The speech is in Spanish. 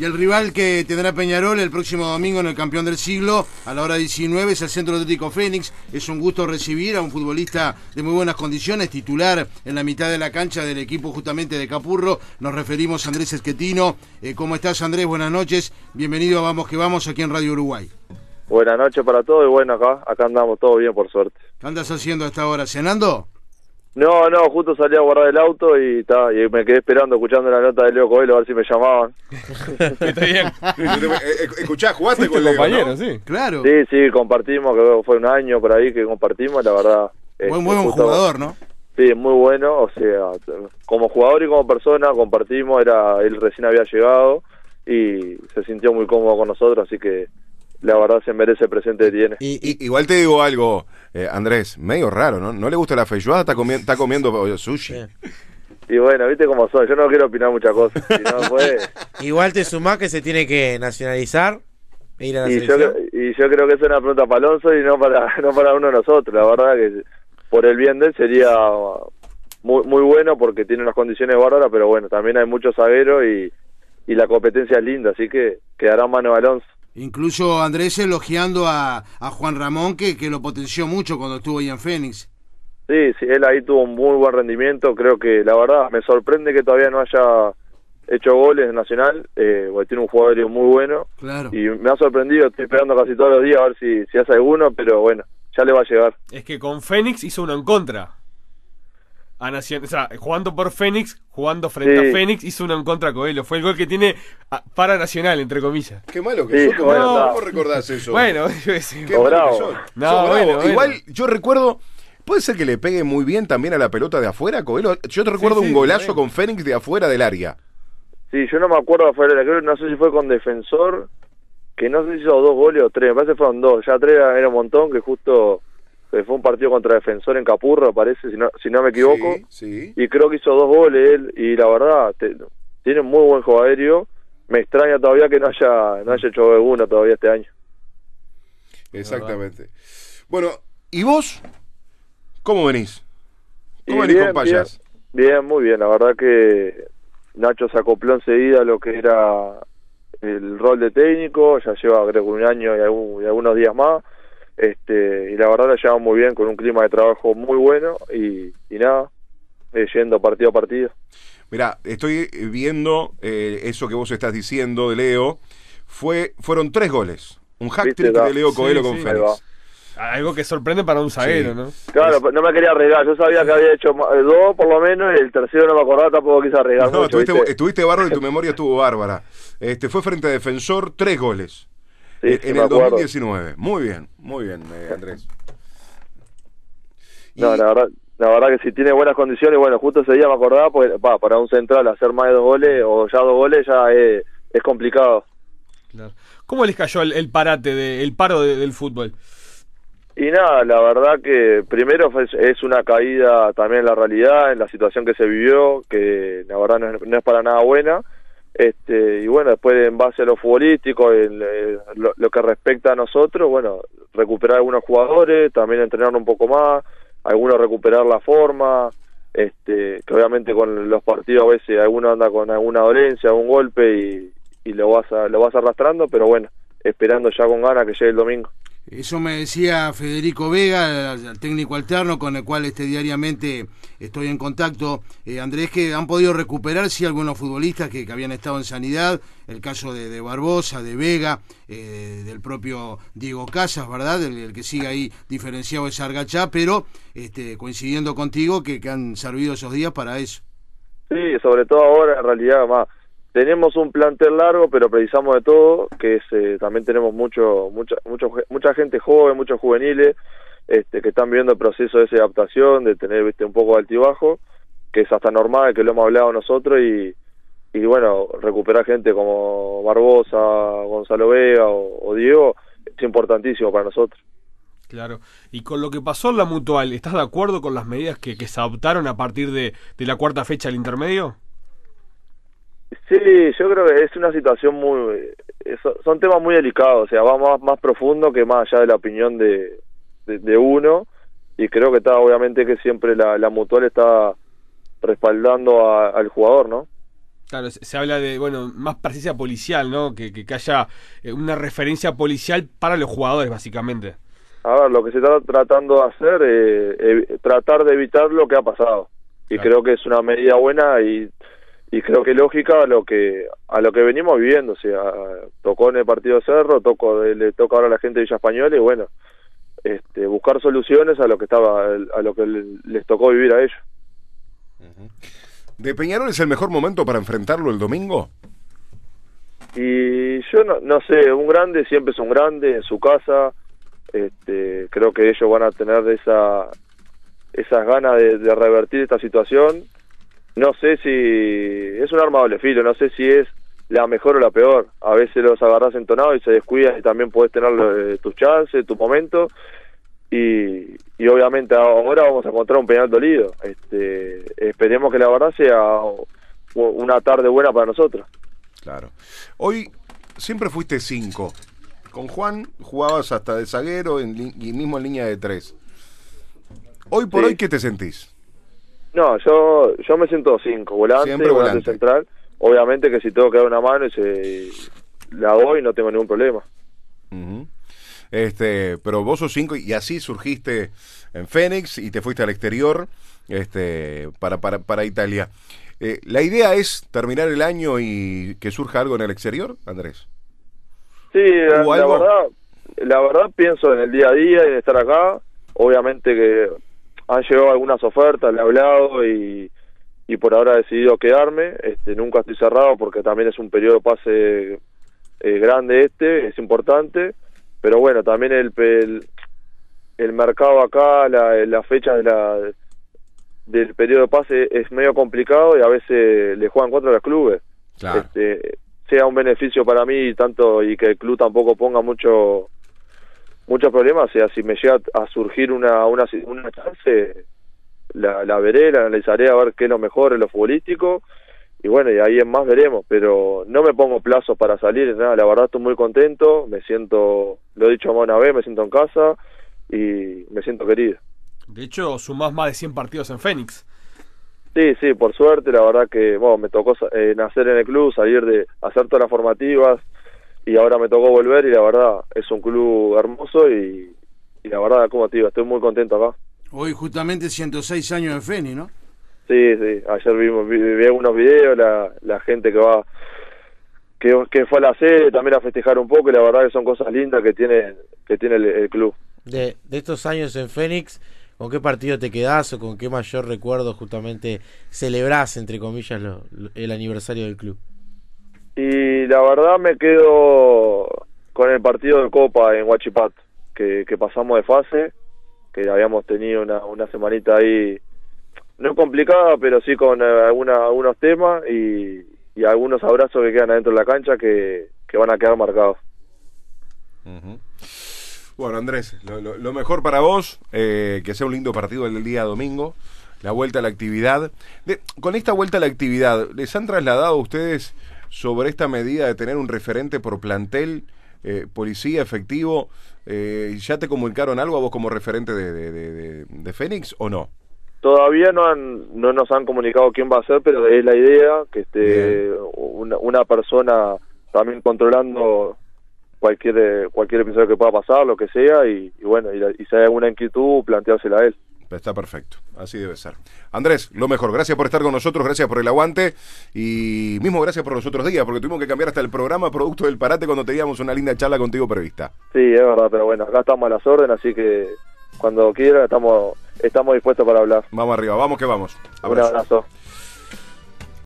Y el rival que tendrá Peñarol el próximo domingo en el campeón del siglo, a la hora 19, es el Centro Atlético Fénix. Es un gusto recibir a un futbolista de muy buenas condiciones, titular en la mitad de la cancha del equipo justamente de Capurro. Nos referimos a Andrés Esquetino. Eh, ¿Cómo estás, Andrés? Buenas noches. Bienvenido a Vamos que Vamos aquí en Radio Uruguay. Buenas noches para todos y bueno, acá, acá andamos todo bien por suerte. ¿Qué andas haciendo a esta hora? ¿Cenando? No, no, justo salí a guardar el auto y, ta, y me quedé esperando, escuchando la nota de Leo Coelho, a ver si me llamaban. Está bien. Escuchá, jugaste con Leo, compañero, ¿no? sí. Claro. Sí, sí, compartimos, que fue un año por ahí que compartimos, la verdad. Buen, este, buen justo- jugador, ¿no? Sí, muy bueno, o sea, como jugador y como persona compartimos, era él recién había llegado y se sintió muy cómodo con nosotros, así que la verdad se merece el presente que tiene. I- i- igual te digo algo, eh, Andrés, medio raro, ¿no? ¿No le gusta la feijoada? Está, comi- está comiendo eh, sushi. Y bueno, viste cómo son, yo no quiero opinar muchas cosas, si no fue... Igual te sumás que se tiene que nacionalizar e ir a la Y yo, y yo creo que es una pregunta para Alonso y no para, no para uno de nosotros. La verdad que por el bien de él sería muy, muy bueno porque tiene unas condiciones bárbaras, pero bueno, también hay muchos zagueros y, y la competencia es linda, así que quedará en mano de Alonso. Incluso Andrés elogiando a, a Juan Ramón, que, que lo potenció mucho cuando estuvo ahí en Fénix. Sí, sí, él ahí tuvo un muy buen rendimiento. Creo que la verdad me sorprende que todavía no haya hecho goles en Nacional, eh, porque tiene un jugador muy bueno. Claro. Y me ha sorprendido, estoy esperando casi todos los días a ver si, si hace alguno, pero bueno, ya le va a llegar. Es que con Fénix hizo uno en contra. A Nación- o sea, jugando por Fénix, jugando frente Sí. a Fénix, hizo uno en contra a Coelho. Fue el gol que tiene a- para Nacional, entre comillas. Qué malo que Sí, sos, ¿cómo, bueno, cómo recordás eso? Bueno, yo qué bravo. que sos. No, Sos bravo. bueno, bueno. Igual yo recuerdo, puede ser que le pegue muy bien también a la pelota de afuera, Coelho. Yo te recuerdo sí, un golazo bien. con Fénix de afuera del área. Sí, yo no me acuerdo afuera, creo, no sé si fue con Defensor, que no sé si hizo dos goles o tres, me parece que fueron dos, ya tres era un montón, que justo fue un partido contra Defensor en Capurro, parece, si no, si no me equivoco, Sí, sí. y creo que hizo dos goles él, y la verdad, te- tiene muy buen juego aéreo, me extraña todavía que no haya, no haya hecho alguno todavía este año. Exactamente. Bueno, ¿y vos? ¿Cómo venís? Y ¿Cómo venís bien, con Payas? Bien, bien, muy bien. La verdad que Nacho se acopló enseguida a lo que era el rol de técnico. Ya lleva creo que un año y, algún- y algunos días más. Este, y la verdad la llevamos muy bien, con un clima de trabajo muy bueno. Y, y nada, eh, yendo partido a partido. Mira, estoy viendo eh, eso que vos estás diciendo de Leo. Fue, fueron tres goles. Un hack trick de Leo Sí, Coelho sí, con ahí va. Fénix. Algo que sorprende para un zaguero, Sí. ¿no? Claro, no me quería arriesgar. Yo sabía que había hecho dos por lo menos. Y el tercero no me acordaba, tampoco quise arriesgar No, mucho. estuviste, ¿viste? estuviste bárbaro y tu memoria estuvo bárbara. Este, fue frente a Defensor, tres goles. Sí, sí, en el acuerdo. 2019. Muy bien, muy bien, eh, Andrés. Y- No, la verdad, la verdad que si tiene buenas condiciones, bueno, justo ese día me acordaba, pues va, para un central hacer más de dos goles o ya dos goles ya es, es complicado. Claro. ¿Cómo les cayó el, el parate, de, el paro de- del fútbol? Y nada, la verdad que primero fue- es una caída también en la realidad, en la situación que se vivió, que la verdad no es, no es para nada buena. Este, y bueno, después en base a lo futbolístico, lo que respecta a nosotros, bueno, recuperar algunos jugadores, también entrenar un poco más, algunos recuperar la forma, este, que obviamente con los partidos a veces alguno anda con alguna dolencia, un golpe y, y lo vas a, lo vas arrastrando, pero bueno, esperando ya con ganas que llegue el domingo. Eso me decía Federico Vega, el, técnico alterno con el cual este, diariamente estoy en contacto. Eh, Andrés, que han podido recuperar, sí, algunos futbolistas que, que habían estado en sanidad, el caso de, de Barbosa, de Vega, eh, del propio Diego Casas, ¿verdad? El, el que sigue ahí diferenciado es Argachá, pero este, coincidiendo contigo que, que han servido esos días para eso. Sí, sobre todo ahora, en realidad, más tenemos un plantel largo, pero precisamos de todo, que es, eh, también tenemos mucho, mucha, mucho, mucha gente joven, muchos juveniles, este, que están viviendo el proceso de esa adaptación, de tener viste un poco de altibajo, que es hasta normal, que lo hemos hablado nosotros, y, y bueno, recuperar gente como Barbosa, Gonzalo Vega o, o Diego, es importantísimo para nosotros. Claro. Y con lo que pasó en la mutual, ¿estás de acuerdo con las medidas que, se adoptaron a partir de la cuarta fecha del intermedio? Sí, yo creo que es una situación muy... eh, son- temas muy delicados, o sea, va más, más profundo que más allá de la opinión de, de, de uno, y creo que está, obviamente, que siempre la, la mutual está respaldando a- al jugador, ¿no? Claro, se habla de, bueno, más presencia policial, ¿no? Que, que, que haya eh, una referencia policial para los jugadores, básicamente. A ver, lo que se está tratando de hacer es evi- tratar de evitar lo que ha pasado. Y Claro. creo que es una medida buena y, y creo que lógica a lo que a lo que venimos viviendo. O sea, tocó en el partido Cerro, tocó, le toca ahora a la gente de Villa Española y bueno, este, buscar soluciones a lo que estaba a lo que les tocó vivir a ellos. ¿De Peñarol es el mejor momento para enfrentarlo el domingo? Y yo no, no sé, un grande siempre es un grande en su casa. Este, creo que ellos van a tener esa esas ganas de, de revertir esta situación. No sé si es un arma de doble filo, no sé si es la mejor o la peor. A veces los agarras entonados y se descuidan y también puedes tener eh, tus chances, tu momento. Y, y obviamente ahora vamos a encontrar un penal dolido. Este, esperemos que la verdad sea una tarde buena para nosotros. Claro. Hoy siempre fuiste 5. Con Juan jugabas hasta de zaguero en y mismo en línea de 3. Hoy por Sí. hoy, ¿qué te sentís? No, yo yo me siento cinco, volante, Siempre volante, volante. central. Obviamente que si tengo que dar una mano y se, la doy, no tengo ningún problema. Este, pero vos sos 5 y así surgiste en Fénix y te fuiste al exterior este, para, para, para Italia. Eh, ¿La idea es terminar el año y que surja algo en el exterior, Andrés? Sí, la, ¿Hubo la verdad, la verdad pienso en el día a día y en estar acá. Obviamente que han llegado algunas ofertas, le he hablado y, y por ahora he decidido quedarme. Este, nunca estoy cerrado porque también es un periodo de pase eh, grande este, es importante. Pero bueno, también el, el, el mercado acá, la, la fecha de la, del periodo de pase es medio complicado y a veces le juegan contra los clubes Claro. este, sea un beneficio para mí tanto y que el club tampoco ponga mucho muchos problemas, o sea, si me llega a surgir una una, una chance, la, la veré, la analizaré a ver qué es lo mejor en lo futbolístico y bueno, y ahí en más veremos, pero no me pongo plazos para salir, nada, la verdad estoy muy contento, me siento, lo he dicho más una vez, me siento en casa y me siento querido. De hecho, sumás más de 100 partidos en Fénix. Sí, sí, por suerte, la verdad que bueno, me tocó eh, nacer en el club, salir de hacer todas las formativas y ahora me tocó volver y la verdad es un club hermoso y, y la verdad, como te digo, estoy muy contento acá. Hoy justamente 106 años de Feni, ¿no? Sí, sí, ayer vimos, vi, vi algunos videos, la, la gente que va, que, que fue a la sede también a festejar un poco y la verdad que son cosas lindas que tiene, que tiene el, el club. De, de estos años en Fénix, ¿con qué partido te quedás o con qué mayor recuerdo justamente celebrás, entre comillas, lo- lo- el aniversario del club? Y la verdad me quedo con el partido de Copa en Huachipato, que, pasamos de fase, que habíamos tenido una, una semanita ahí, no complicada, pero sí con eh, alguna, algunos temas y, algunos abrazos que quedan adentro de la cancha que, que van a quedar marcados. Bueno, Andrés, lo, mejor para vos, eh, que sea un lindo partido el día domingo, la vuelta a la actividad. Con esta vuelta a la actividad, ¿les han trasladado a ustedes sobre esta medida de tener un referente por plantel, eh, policía, efectivo? Eh, ¿Ya te comunicaron algo a vos como referente de, de, de- Fénix o no? Todavía no han, no nos han comunicado quién va a ser, pero es la idea que esté una, una persona también controlando cualquier eh, cualquier episodio que pueda pasar, lo que sea, y, y bueno, y, la- y si hay alguna inquietud, planteársela a él. Está perfecto, así debe ser. Andrés, lo mejor, gracias por estar con nosotros, gracias por el aguante y mismo gracias por los otros días, porque tuvimos que cambiar hasta el programa producto del parate cuando teníamos una linda charla contigo prevista. Sí, es verdad, pero bueno, acá estamos a las órdenes, así que cuando quiera estamos estamos dispuestos para hablar. Vamos arriba, vamos que vamos. Un abrazo.